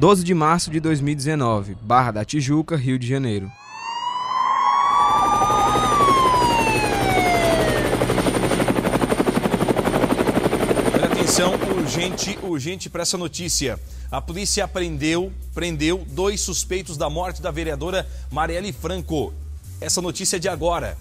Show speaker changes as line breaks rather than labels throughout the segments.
12 de março de 2019, Barra da Tijuca, Rio de Janeiro.
Olha atenção, urgente, urgente para essa notícia. A polícia prendeu, prendeu dois suspeitos da morte da vereadora Marielle Franco. Essa notícia é de agora.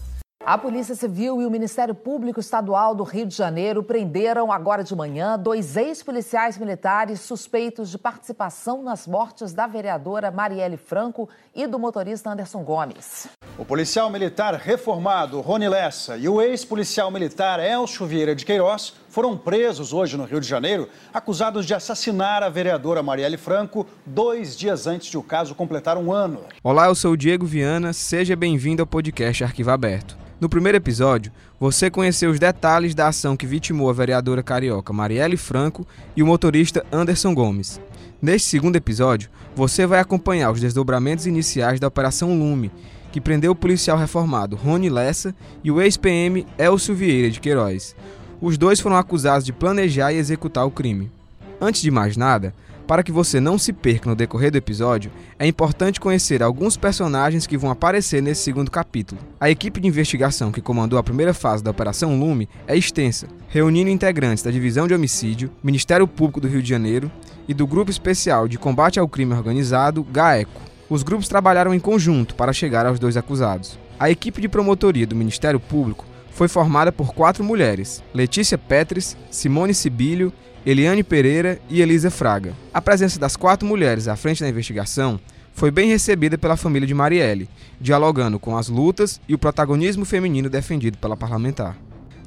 A Polícia Civil e o Ministério Público Estadual do Rio de Janeiro prenderam agora de manhã dois ex-policiais militares suspeitos de participação nas mortes da vereadora Marielle Franco e do motorista Anderson Gomes.
O policial militar reformado Rony Lessa e o ex-policial militar Elcio Vieira de Queiroz foram presos hoje no Rio de Janeiro, acusados de assassinar a vereadora Marielle Franco dois dias antes de o caso completar um ano.
Olá, eu sou o Diego Viana, seja bem-vindo ao podcast Arquivo Aberto. No primeiro episódio, você conheceu os detalhes da ação que vitimou a vereadora carioca Marielle Franco e o motorista Anderson Gomes. Neste segundo episódio, você vai acompanhar os desdobramentos iniciais da Operação Lume, que prendeu o policial reformado Rony Lessa e o ex-PM Elcio Vieira de Queiroz. Os dois foram acusados de planejar e executar o crime. Antes de mais nada, para que você não se perca no decorrer do episódio, é importante conhecer alguns personagens que vão aparecer nesse segundo capítulo. A equipe de investigação que comandou a primeira fase da Operação Lume é extensa, reunindo integrantes da Divisão de Homicídio, Ministério Público do Rio de Janeiro e do Grupo Especial de Combate ao Crime Organizado, GAECO. Os grupos trabalharam em conjunto para chegar aos dois acusados. A equipe de promotoria do Ministério Público foi formada por quatro mulheres: Letícia Petres, Simone Sibilho Eliane Pereira e Elisa Fraga. A presença das quatro mulheres à frente da investigação foi bem recebida pela família de Marielle, dialogando com as lutas e o protagonismo feminino defendido pela parlamentar.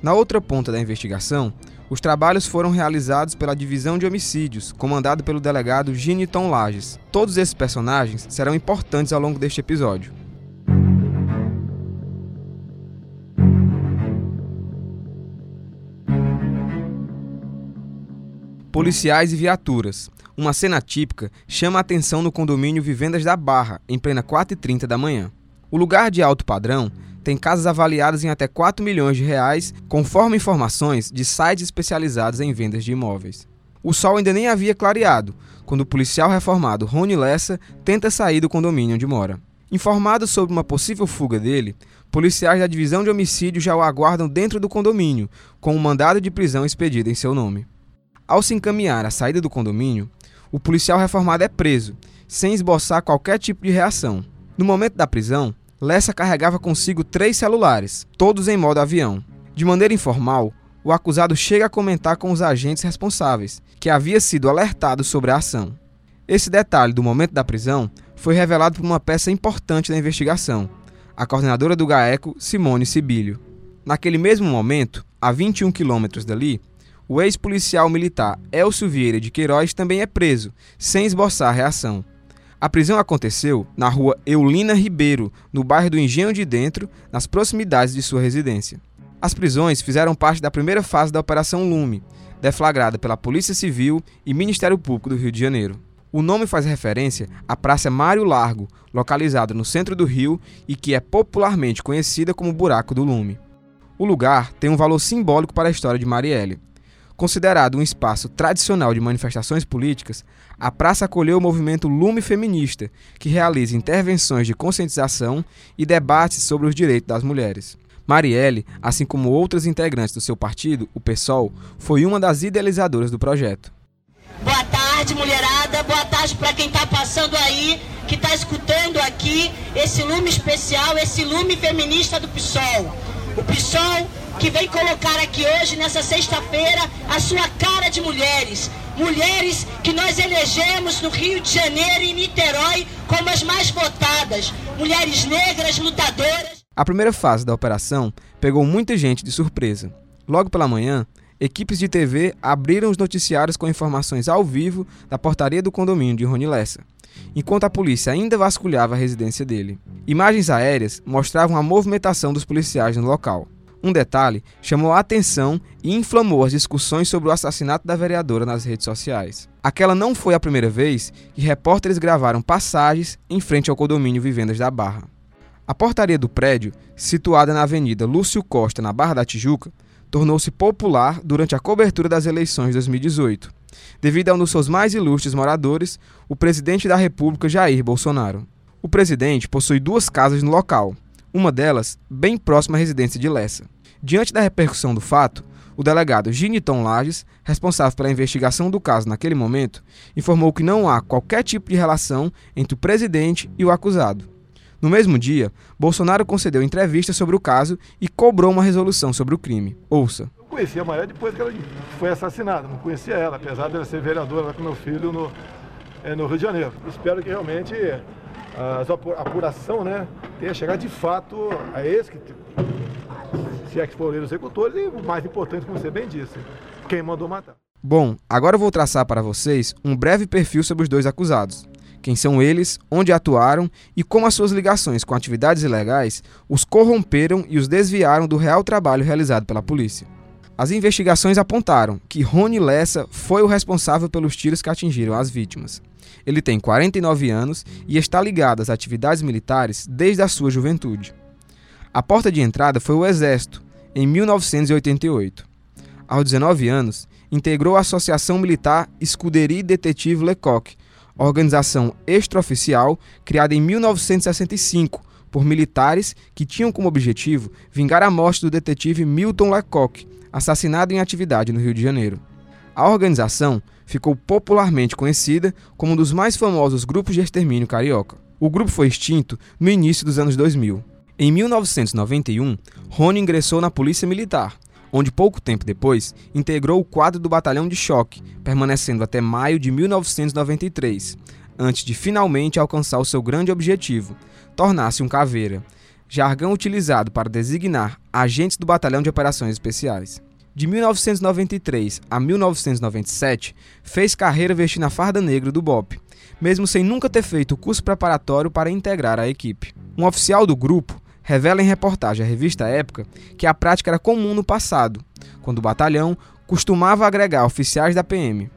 Na outra ponta da investigação, os trabalhos foram realizados pela Divisão de Homicídios, comandado pelo delegado Giniton Lages. Todos esses personagens serão importantes ao longo deste episódio. Policiais e viaturas. Uma cena típica chama a atenção no condomínio Vivendas da Barra, em plena 4h30 da manhã. O lugar de alto padrão tem casas avaliadas em até 4 milhões de reais, conforme informações de sites especializados em vendas de imóveis. O sol ainda nem havia clareado, quando o policial reformado Rony Lessa tenta sair do condomínio onde mora. Informado sobre uma possível fuga dele, policiais da divisão de homicídio já o aguardam dentro do condomínio, com um mandado de prisão expedido em seu nome. Ao se encaminhar à saída do condomínio, o policial reformado é preso, sem esboçar qualquer tipo de reação. No momento da prisão, Lessa carregava consigo três celulares, todos em modo avião. De maneira informal, o acusado chega a comentar com os agentes responsáveis, que havia sido alertado sobre a ação. Esse detalhe do momento da prisão foi revelado por uma peça importante da investigação, a coordenadora do GAECO, Simone Sibilho. Naquele mesmo momento, a 21 quilômetros dali, o ex-policial militar Elcio Vieira de Queiroz também é preso, sem esboçar reação. A prisão aconteceu na rua Eulina Ribeiro, no bairro do Engenho de Dentro, nas proximidades de sua residência. As prisões fizeram parte da primeira fase da Operação Lume, deflagrada pela Polícia Civil e Ministério Público do Rio de Janeiro. O nome faz referência à Praça Mário Largo, localizada no centro do Rio e que é popularmente conhecida como Buraco do Lume. O lugar tem um valor simbólico para a história de Marielle. Considerado um espaço tradicional de manifestações políticas, a praça acolheu o movimento Lume Feminista, que realiza intervenções de conscientização e debates sobre os direitos das mulheres. Marielle, assim como outras integrantes do seu partido, o PSOL, foi uma das idealizadoras do projeto.
Boa tarde, mulherada. Boa tarde para quem está passando aí, que está escutando aqui esse lume especial, esse lume feminista do PSOL. O PSOL que vem colocar aqui hoje, nessa sexta-feira, a sua cara de mulheres. Mulheres que nós elegemos no Rio de Janeiro e Niterói como as mais votadas. Mulheres negras, lutadoras.
A primeira fase da operação pegou muita gente de surpresa. Logo pela manhã, equipes de TV abriram os noticiários com informações ao vivo da portaria do condomínio de Rony Lessa, enquanto a polícia ainda vasculhava a residência dele. Imagens aéreas mostravam a movimentação dos policiais no local. Um detalhe chamou a atenção e inflamou as discussões sobre o assassinato da vereadora nas redes sociais. Aquela não foi a primeira vez que repórteres gravaram passagens em frente ao condomínio Vivendas da Barra. A portaria do prédio, situada na Avenida Lúcio Costa, na Barra da Tijuca, tornou-se popular durante a cobertura das eleições de 2018. devido a um dos seus mais ilustres moradores, o presidente da República Jair Bolsonaro. O presidente possui duas casas no local, uma delas bem próxima à residência de Lessa. Diante da repercussão do fato, o delegado Giniton Lages, responsável pela investigação do caso naquele momento, informou que não há qualquer tipo de relação entre o presidente e o acusado. No mesmo dia, Bolsonaro concedeu entrevista sobre o caso e cobrou uma resolução sobre o crime. Ouça.
Eu conheci a Maria depois que ela foi assassinada, não conhecia ela, apesar dela ser vereadora lá com meu filho no, é, no Rio de Janeiro. Espero que realmente a apuração né, tenha chegado de fato a esse que se é que foram os executores e o mais importante, como você bem disse, quem mandou matar.
Bom, agora eu vou traçar para vocês um breve perfil sobre os dois acusados. Quem são eles, onde atuaram e como as suas ligações com atividades ilegais os corromperam e os desviaram do real trabalho realizado pela polícia. As investigações apontaram que Rony Lessa foi o responsável pelos tiros que atingiram as vítimas. Ele tem 49 anos e está ligado às atividades militares desde a sua juventude. A porta de entrada foi o Exército, em 1988. Aos 19 anos, integrou a Associação Militar Escuderie Detetive Lecoq, organização extraoficial criada em 1965 por militares que tinham como objetivo vingar a morte do detetive Milton Lecoq, assassinado em atividade no Rio de Janeiro. A organização ficou popularmente conhecida como um dos mais famosos grupos de extermínio carioca. O grupo foi extinto no início dos anos 2000. Em 1991, Rony ingressou na Polícia Militar, onde pouco tempo depois integrou o quadro do Batalhão de Choque, permanecendo até maio de 1993, antes de finalmente alcançar o seu grande objetivo, tornar-se um caveira, jargão utilizado para designar agentes do Batalhão de Operações Especiais. De 1993 a 1997, fez carreira vestindo a farda negra do BOP, mesmo sem nunca ter feito o curso preparatório para integrar a equipe. Um oficial do grupo revela em reportagem à revista Época que a prática era comum no passado, quando o batalhão costumava agregar oficiais da PM.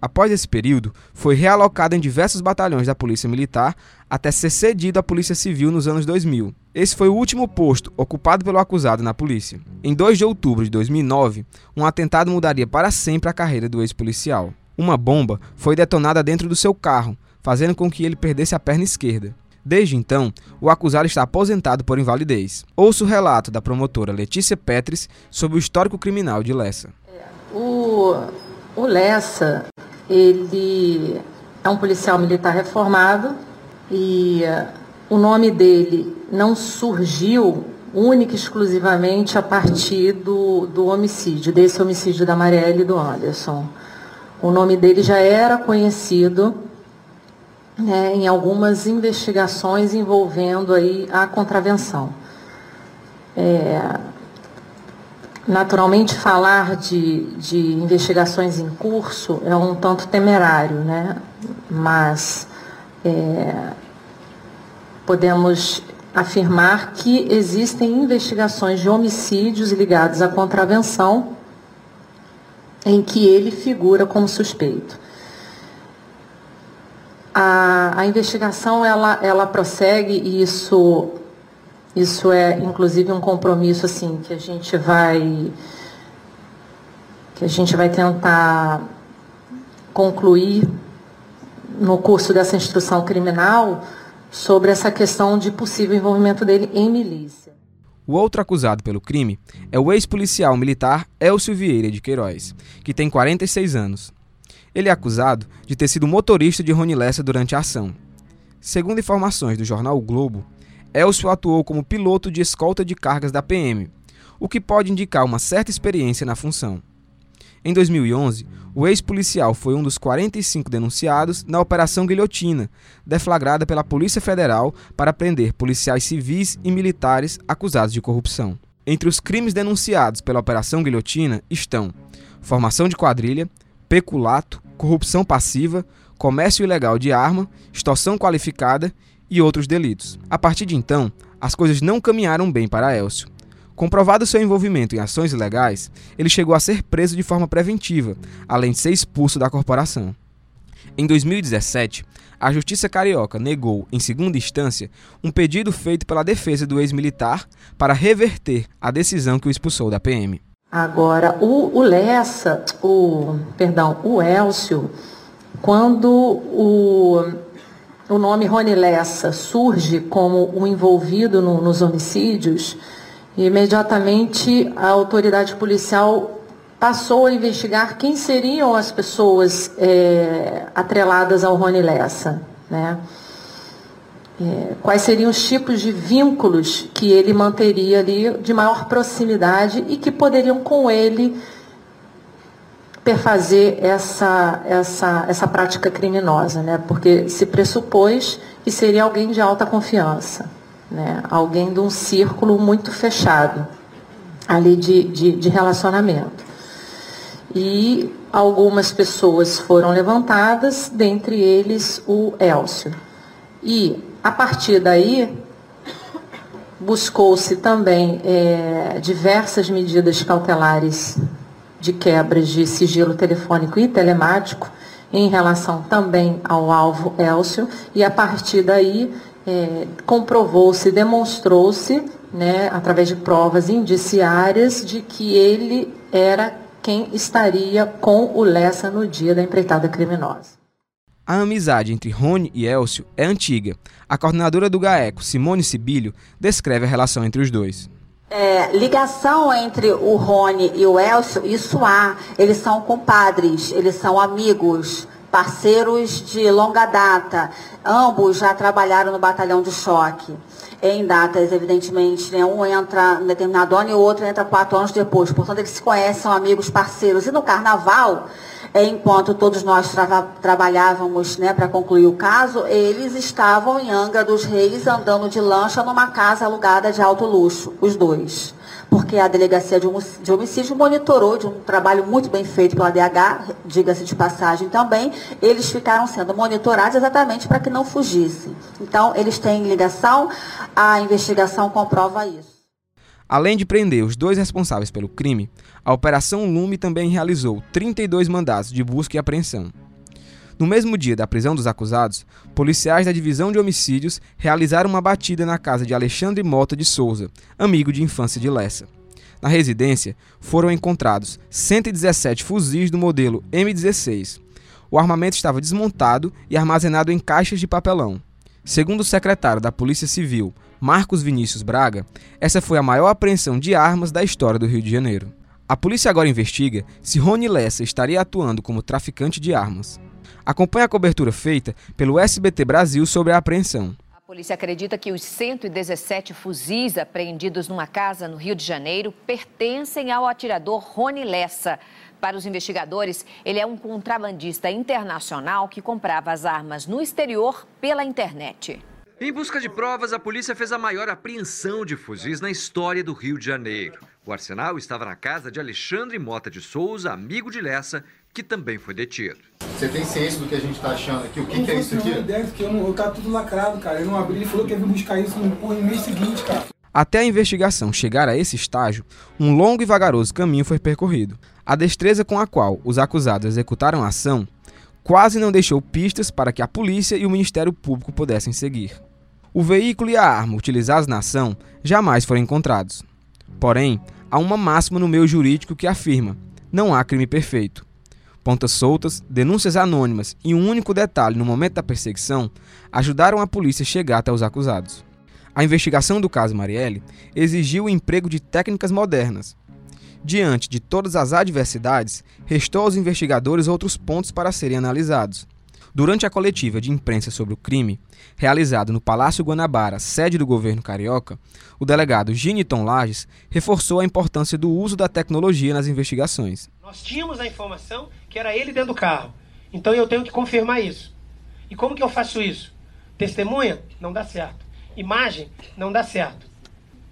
Após esse período, foi realocado em diversos batalhões da Polícia Militar até ser cedido à Polícia Civil nos anos 2000. Esse foi o último posto ocupado pelo acusado na polícia. Em 2 de outubro de 2009, um atentado mudaria para sempre a carreira do ex-policial. Uma bomba foi detonada dentro do seu carro, fazendo com que ele perdesse a perna esquerda. Desde então, o acusado está aposentado por invalidez. Ouça o relato da promotora Letícia Petris sobre o histórico criminal de Lessa.
O, o Lessa, ele é um policial militar reformado e uh, o nome dele não surgiu única e exclusivamente a partir do, do homicídio, desse homicídio da Marielle e do Anderson. O nome dele já era conhecido né, em algumas investigações envolvendo aí a contravenção. É, naturalmente, falar de, de investigações em curso é um tanto temerário, né? mas é, podemos afirmar que existem investigações de homicídios ligados à contravenção em que ele figura como suspeito. A, a investigação ela, ela prossegue e isso, isso é inclusive um compromisso assim que a gente vai que a gente vai tentar concluir no curso dessa instrução criminal sobre essa questão de possível envolvimento dele em milícia.
O outro acusado pelo crime é o ex-policial militar Elcio Vieira de Queiroz, que tem 46 anos. Ele é acusado de ter sido motorista de Rony Lessa durante a ação. Segundo informações do jornal o Globo, Elcio atuou como piloto de escolta de cargas da PM, o que pode indicar uma certa experiência na função. Em 2011, o ex-policial foi um dos 45 denunciados na Operação Guilhotina, deflagrada pela Polícia Federal para prender policiais civis e militares acusados de corrupção. Entre os crimes denunciados pela Operação Guilhotina estão formação de quadrilha, peculato, corrupção passiva, comércio ilegal de arma, extorsão qualificada e outros delitos. A partir de então, as coisas não caminharam bem para Elcio. Comprovado seu envolvimento em ações ilegais, ele chegou a ser preso de forma preventiva, além de ser expulso da corporação. Em 2017, a Justiça Carioca negou, em segunda instância, um pedido feito pela defesa do ex-militar para reverter a decisão que o expulsou da PM.
Agora, o, o Lessa, o, perdão, o Elcio, quando o, o nome Rony Lessa surge como o envolvido no, nos homicídios, imediatamente a autoridade policial passou a investigar quem seriam as pessoas é, atreladas ao Rony Lessa. Né? É, quais seriam os tipos de vínculos que ele manteria ali de maior proximidade e que poderiam com ele perfazer essa, essa, essa prática criminosa, né? porque se pressupôs que seria alguém de alta confiança, né? alguém de um círculo muito fechado ali de, de, de relacionamento. E algumas pessoas foram levantadas, dentre eles o Elcio. E a partir daí, buscou-se também é, diversas medidas cautelares de quebras de sigilo telefônico e telemático em relação também ao alvo Elcio, e a partir daí é, comprovou-se, demonstrou-se, né, através de provas indiciárias, de que ele era quem estaria com o Lessa no dia da empreitada criminosa.
A amizade entre Rony e Elcio é antiga. A coordenadora do GAECO, Simone Sibilho, descreve a relação entre os dois.
É, ligação entre o Rony e o Elcio, isso há. Eles são compadres, eles são amigos, parceiros de longa data. Ambos já trabalharam no batalhão de choque. Em datas, evidentemente, né? um entra em determinado ano e o outro entra quatro anos depois. Portanto, eles se conhecem, são amigos, parceiros. E no carnaval, enquanto todos nós tra trabalhávamos né, para concluir o caso, eles estavam em Angra dos Reis andando de lancha numa casa alugada de alto luxo, os dois. Porque a delegacia de homicídio monitorou de um trabalho muito bem feito pela DH, diga-se de passagem também, eles ficaram sendo monitorados exatamente para que não fugissem. Então, eles têm ligação, a investigação comprova isso.
Além de prender os dois responsáveis pelo crime, a Operação Lume também realizou 32 mandatos de busca e apreensão. No mesmo dia da prisão dos acusados, policiais da Divisão de Homicídios realizaram uma batida na casa de Alexandre Mota de Souza, amigo de infância de Lessa. Na residência, foram encontrados 117 fuzis do modelo M16. O armamento estava desmontado e armazenado em caixas de papelão. Segundo o secretário da Polícia Civil, Marcos Vinícius Braga, essa foi a maior apreensão de armas da história do Rio de Janeiro. A polícia agora investiga se Rony Lessa estaria atuando como traficante de armas. Acompanhe a cobertura feita pelo SBT Brasil sobre a apreensão.
A polícia acredita que os 117 fuzis apreendidos numa casa no Rio de Janeiro pertencem ao atirador Rony Lessa. Para os investigadores, ele é um contrabandista internacional que comprava as armas no exterior pela internet.
Em busca de provas, a polícia fez a maior apreensão de fuzis na história do Rio de Janeiro. O arsenal estava na casa de Alexandre Mota de Souza, amigo de Lessa, que também foi detido.
Você tem ciência do que a gente está achando aqui? O que, que é isso aqui?
Eu ideia, porque eu, não, eu tava tudo lacrado, cara. Eu não abri, ele falou que ia vir buscar isso no, no mês seguinte, cara.
Até a investigação chegar a esse estágio, um longo e vagaroso caminho foi percorrido. A destreza com a qual os acusados executaram a ação quase não deixou pistas para que a polícia e o Ministério Público pudessem seguir. O veículo e a arma utilizados na ação jamais foram encontrados. Porém, há uma máxima no meio jurídico que afirma: não há crime perfeito. Pontas soltas, denúncias anônimas e um único detalhe no momento da perseguição ajudaram a polícia a chegar até os acusados. A investigação do caso Marielle exigiu o emprego de técnicas modernas. Diante de todas as adversidades, restou aos investigadores outros pontos para serem analisados. Durante a coletiva de imprensa sobre o crime, realizada no Palácio Guanabara, sede do governo carioca, o delegado Giniton Lages reforçou a importância do uso da tecnologia nas investigações.
Nós tínhamos a informação que era ele dentro do carro, então eu tenho que confirmar isso. E como que eu faço isso? Testemunha? Não dá certo. Imagem? Não dá certo.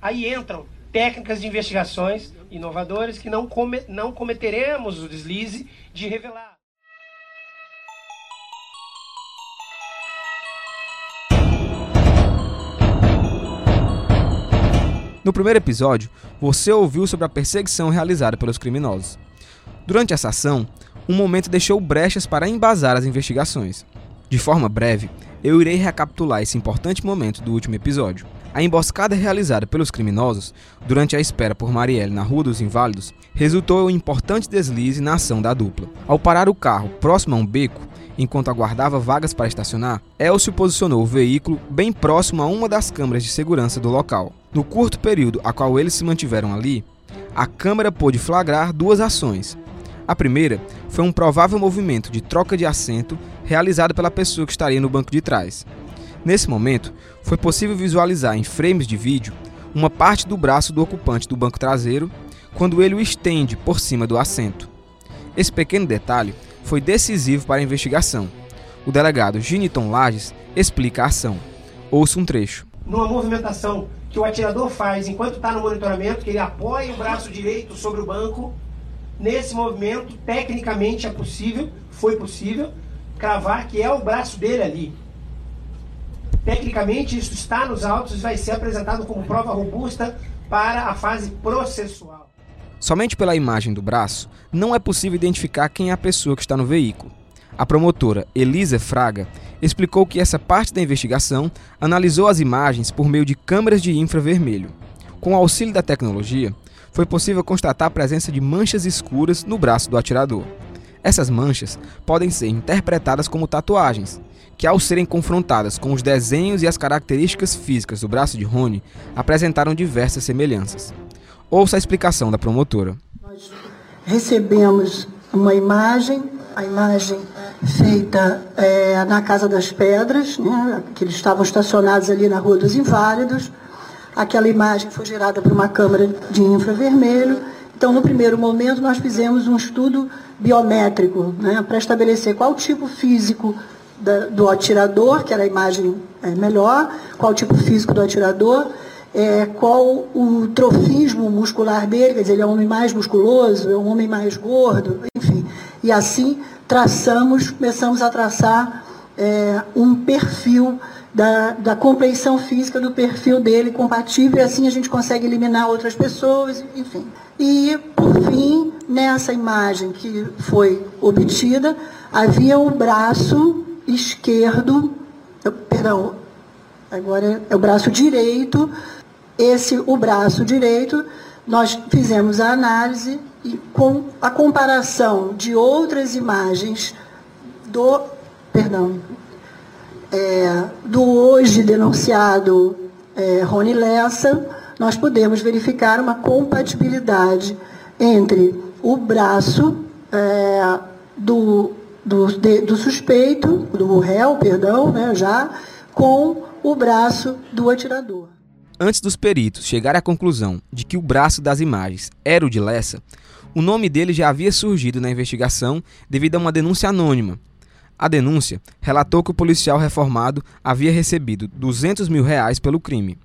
Aí entram técnicas de investigações inovadoras que não, come, não cometeremos o deslize de revelar.
No primeiro episódio, você ouviu sobre a perseguição realizada pelos criminosos. Durante essa ação, um momento deixou brechas para embasar as investigações. De forma breve, eu irei recapitular esse importante momento do último episódio. A emboscada realizada pelos criminosos durante a espera por Marielle na Rua dos Inválidos resultou em um importante deslize na ação da dupla. Ao parar o carro próximo a um beco, enquanto aguardava vagas para estacionar, Elcio posicionou o veículo bem próximo a uma das câmeras de segurança do local. No curto período a qual eles se mantiveram ali, a câmera pôde flagrar duas ações. A primeira foi um provável movimento de troca de assento realizado pela pessoa que estaria no banco de trás. Nesse momento, foi possível visualizar em frames de vídeo uma parte do braço do ocupante do banco traseiro quando ele o estende por cima do assento. Esse pequeno detalhe foi decisivo para a investigação. O delegado Giniton Lages explica a ação. Ouça um trecho.
Numa movimentação que o atirador faz enquanto está no monitoramento, que ele apoia o braço direito sobre o banco, nesse movimento, tecnicamente é possível, foi possível, cravar que é o braço dele ali. Tecnicamente, isso está nos autos e vai ser apresentado como prova robusta para a fase processual.
Somente pela imagem do braço, não é possível identificar quem é a pessoa que está no veículo. A promotora Elisa Fraga explicou que essa parte da investigação analisou as imagens por meio de câmeras de infravermelho. Com o auxílio da tecnologia, foi possível constatar a presença de manchas escuras no braço do atirador. Essas manchas podem ser interpretadas como tatuagens, que ao serem confrontadas com os desenhos e as características físicas do braço de Rony, apresentaram diversas semelhanças. Ouça a explicação da promotora.
Nós recebemos uma imagem, a imagem feita é, na Casa das Pedras, né, que eles estavam estacionados ali na Rua dos Inválidos. Aquela imagem foi gerada por uma câmera de infravermelho. Então, no primeiro momento, nós fizemos um estudo biométrico né, para estabelecer qual tipo físico da, do atirador, que era a imagem é, melhor, qual tipo físico do atirador, é, qual o trofismo muscular dele, quer dizer, ele é um homem mais musculoso, é um homem mais gordo, enfim. E assim traçamos, começamos a traçar é, um perfil da, da compreensão física do perfil dele compatível, e assim a gente consegue eliminar outras pessoas, enfim. E, por fim, nessa imagem que foi obtida, havia um braço esquerdo, perdão, agora é o braço direito, esse, o braço direito, nós fizemos a análise e com a comparação de outras imagens do, perdão, é, do hoje denunciado é, Rony Lessa, nós podemos verificar uma compatibilidade entre o braço é, do do, de, do suspeito, do réu, perdão, né, já, com o braço do atirador.
Antes dos peritos chegarem à conclusão de que o braço das imagens era o de Lessa, o nome dele já havia surgido na investigação devido a uma denúncia anônima. A denúncia relatou que o policial reformado havia recebido 200 mil reais pelo crime.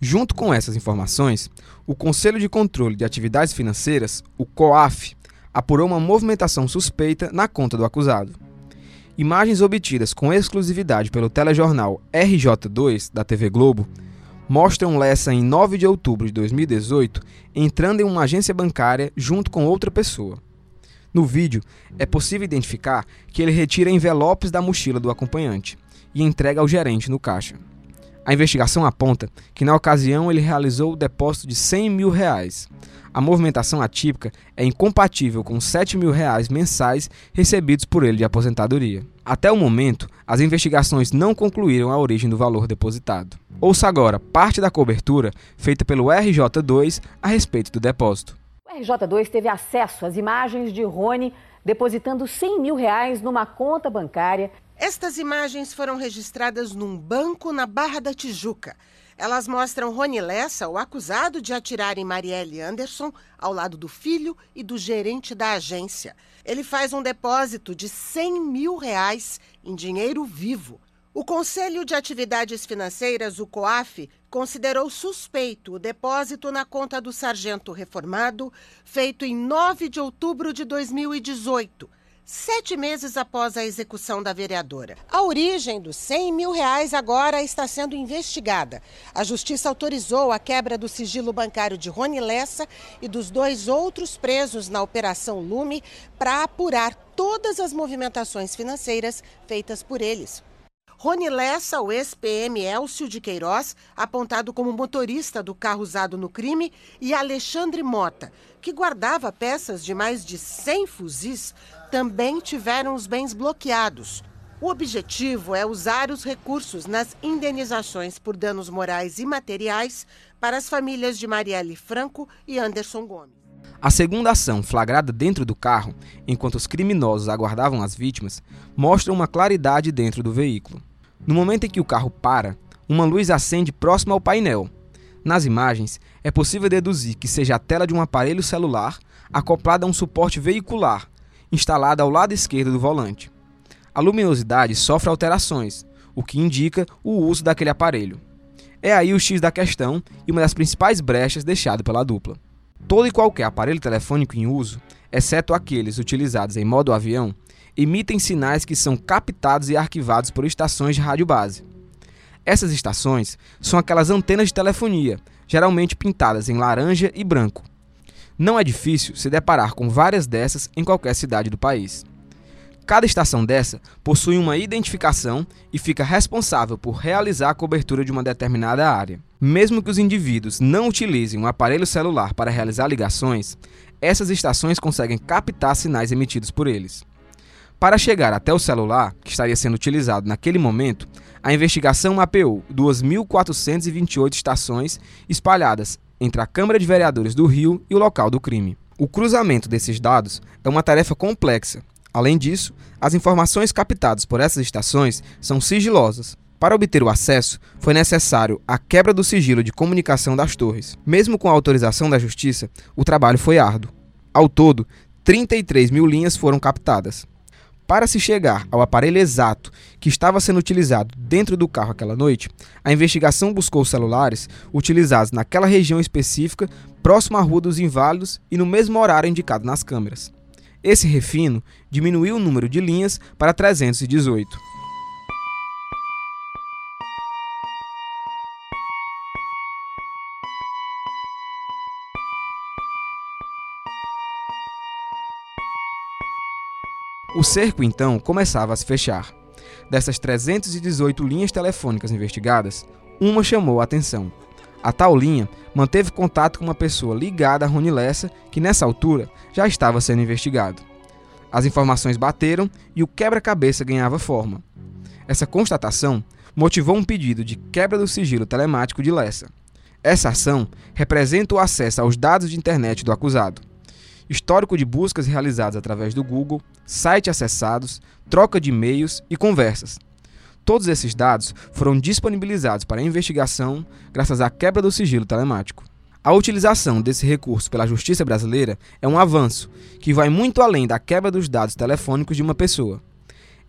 Junto com essas informações, o Conselho de Controle de Atividades Financeiras, o COAF, apurou uma movimentação suspeita na conta do acusado. Imagens obtidas com exclusividade pelo telejornal RJ2 da TV Globo mostram Lessa em 9 de outubro de 2018 entrando em uma agência bancária junto com outra pessoa. No vídeo, é possível identificar que ele retira envelopes da mochila do acompanhante e entrega ao gerente no caixa. A investigação aponta que na ocasião ele realizou o depósito de 100 mil reais. A movimentação atípica é incompatível com 7 mil reais mensais recebidos por ele de aposentadoria. Até o momento, as investigações não concluíram a origem do valor depositado. Ouça agora parte da cobertura feita pelo RJ2 a respeito do depósito.
O RJ2 teve acesso às imagens de Rony depositando 100 mil reais numa conta bancária
estas imagens foram registradas num banco na Barra da Tijuca. Elas mostram Rony Lessa, o acusado de atirar em Marielle Anderson, ao lado do filho e do gerente da agência. Ele faz um depósito de 100 mil reais em dinheiro vivo. O Conselho de Atividades Financeiras, o COAF, considerou suspeito o depósito na conta do sargento reformado, feito em 9 de outubro de 2018 sete meses após a execução da vereadora. A origem dos 100 mil reais agora está sendo investigada. A justiça autorizou a quebra do sigilo bancário de Rony Lessa e dos dois outros presos na Operação Lume para apurar todas as movimentações financeiras feitas por eles. Rony Lessa, o ex-PM Elcio de Queiroz, apontado como motorista do carro usado no crime, e Alexandre Mota, que guardava peças de mais de 100 fuzis, também tiveram os bens bloqueados. O objetivo é usar os recursos nas indenizações por danos morais e materiais para as famílias de Marielle Franco e Anderson Gomes.
A segunda ação, flagrada dentro do carro, enquanto os criminosos aguardavam as vítimas, mostra uma claridade dentro do veículo. No momento em que o carro para, uma luz acende próximo ao painel. Nas imagens, é possível deduzir que seja a tela de um aparelho celular acoplada a um suporte veicular, instalado ao lado esquerdo do volante. A luminosidade sofre alterações, o que indica o uso daquele aparelho. É aí o X da questão e uma das principais brechas deixado pela dupla. Todo e qualquer aparelho telefônico em uso, exceto aqueles utilizados em modo avião, emitem sinais que são captados e arquivados por estações de rádio base. Essas estações são aquelas antenas de telefonia, geralmente pintadas em laranja e branco. Não é difícil se deparar com várias dessas em qualquer cidade do país. Cada estação dessa possui uma identificação e fica responsável por realizar a cobertura de uma determinada área. Mesmo que os indivíduos não utilizem um aparelho celular para realizar ligações, essas estações conseguem captar sinais emitidos por eles. Para chegar até o celular, que estaria sendo utilizado naquele momento, a investigação mapeou 2.428 estações espalhadas entre a Câmara de Vereadores do Rio e o local do crime. O cruzamento desses dados é uma tarefa complexa Além disso, as informações captadas por essas estações são sigilosas. Para obter o acesso, foi necessário a quebra do sigilo de comunicação das torres. Mesmo com a autorização da Justiça, o trabalho foi árduo. Ao todo, 33 mil linhas foram captadas. Para se chegar ao aparelho exato que estava sendo utilizado dentro do carro aquela noite, a investigação buscou celulares utilizados naquela região específica, próximo à Rua dos Inválidos e no mesmo horário indicado nas câmeras. Esse refino diminuiu o número de linhas para 318. O cerco então começava a se fechar. Dessas 318 linhas telefônicas investigadas, uma chamou a atenção. A tal linha manteve contato com uma pessoa ligada a Rony Lessa, que nessa altura já estava sendo investigado. As informações bateram e o quebra-cabeça ganhava forma. Essa constatação motivou um pedido de quebra do sigilo telemático de Lessa. Essa ação representa o acesso aos dados de internet do acusado. Histórico de buscas realizadas através do Google, sites acessados, troca de e-mails e conversas, Todos esses dados foram disponibilizados para a investigação graças à quebra do sigilo telemático. A utilização desse recurso pela justiça brasileira é um avanço que vai muito além da quebra dos dados telefônicos de uma pessoa.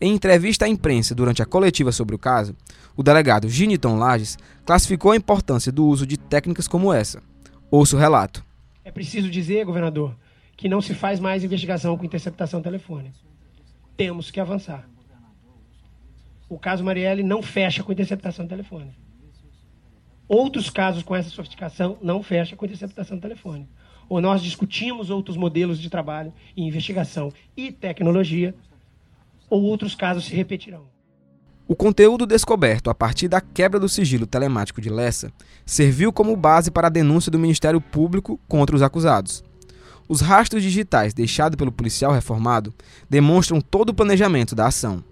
Em entrevista à imprensa durante a coletiva sobre o caso, o delegado Giniton Lages classificou a importância do uso de técnicas como essa. Ouça o relato.
É preciso dizer, governador, que não se faz mais investigação com interceptação telefônica. Temos que avançar o caso Marielle não fecha com interceptação telefônica. Outros casos com essa sofisticação não fecha com interceptação telefônica. Ou nós discutimos outros modelos de trabalho e investigação e tecnologia, ou outros casos se repetirão.
O conteúdo descoberto a partir da quebra do sigilo telemático de Lessa serviu como base para a denúncia do Ministério Público contra os acusados. Os rastros digitais deixados pelo policial reformado demonstram todo o planejamento da ação.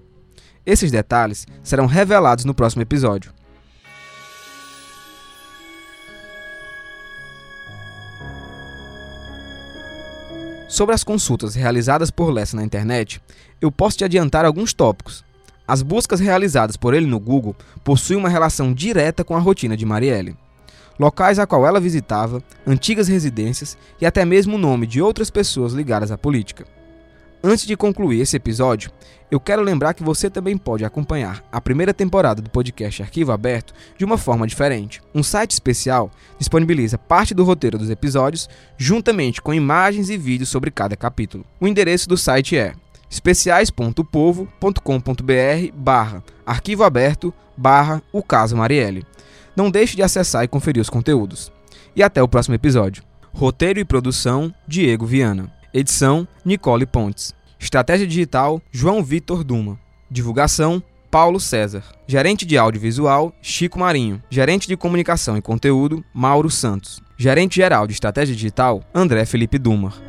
Esses detalhes serão revelados no próximo episódio. Sobre as consultas realizadas por Lessa na internet, eu posso te adiantar alguns tópicos. As buscas realizadas por ele no Google possuem uma relação direta com a rotina de Marielle. Locais a qual ela visitava, antigas residências e até mesmo o nome de outras pessoas ligadas à política. Antes de concluir esse episódio, eu quero lembrar que você também pode acompanhar a primeira temporada do podcast Arquivo Aberto de uma forma diferente. Um site especial disponibiliza parte do roteiro dos episódios, juntamente com imagens e vídeos sobre cada capítulo. O endereço do site é especiais.povo.com.br barra arquivo aberto barra o caso Marielle. Não deixe de acessar e conferir os conteúdos. E até o próximo episódio. Roteiro e produção, Diego Viana. Edição: Nicole Pontes. Estratégia digital: João Vitor Duma. Divulgação: Paulo César. Gerente de audiovisual, Chico Marinho. Gerente de comunicação e conteúdo, Mauro Santos. Gerente geral de estratégia digital, André Felipe Dumar.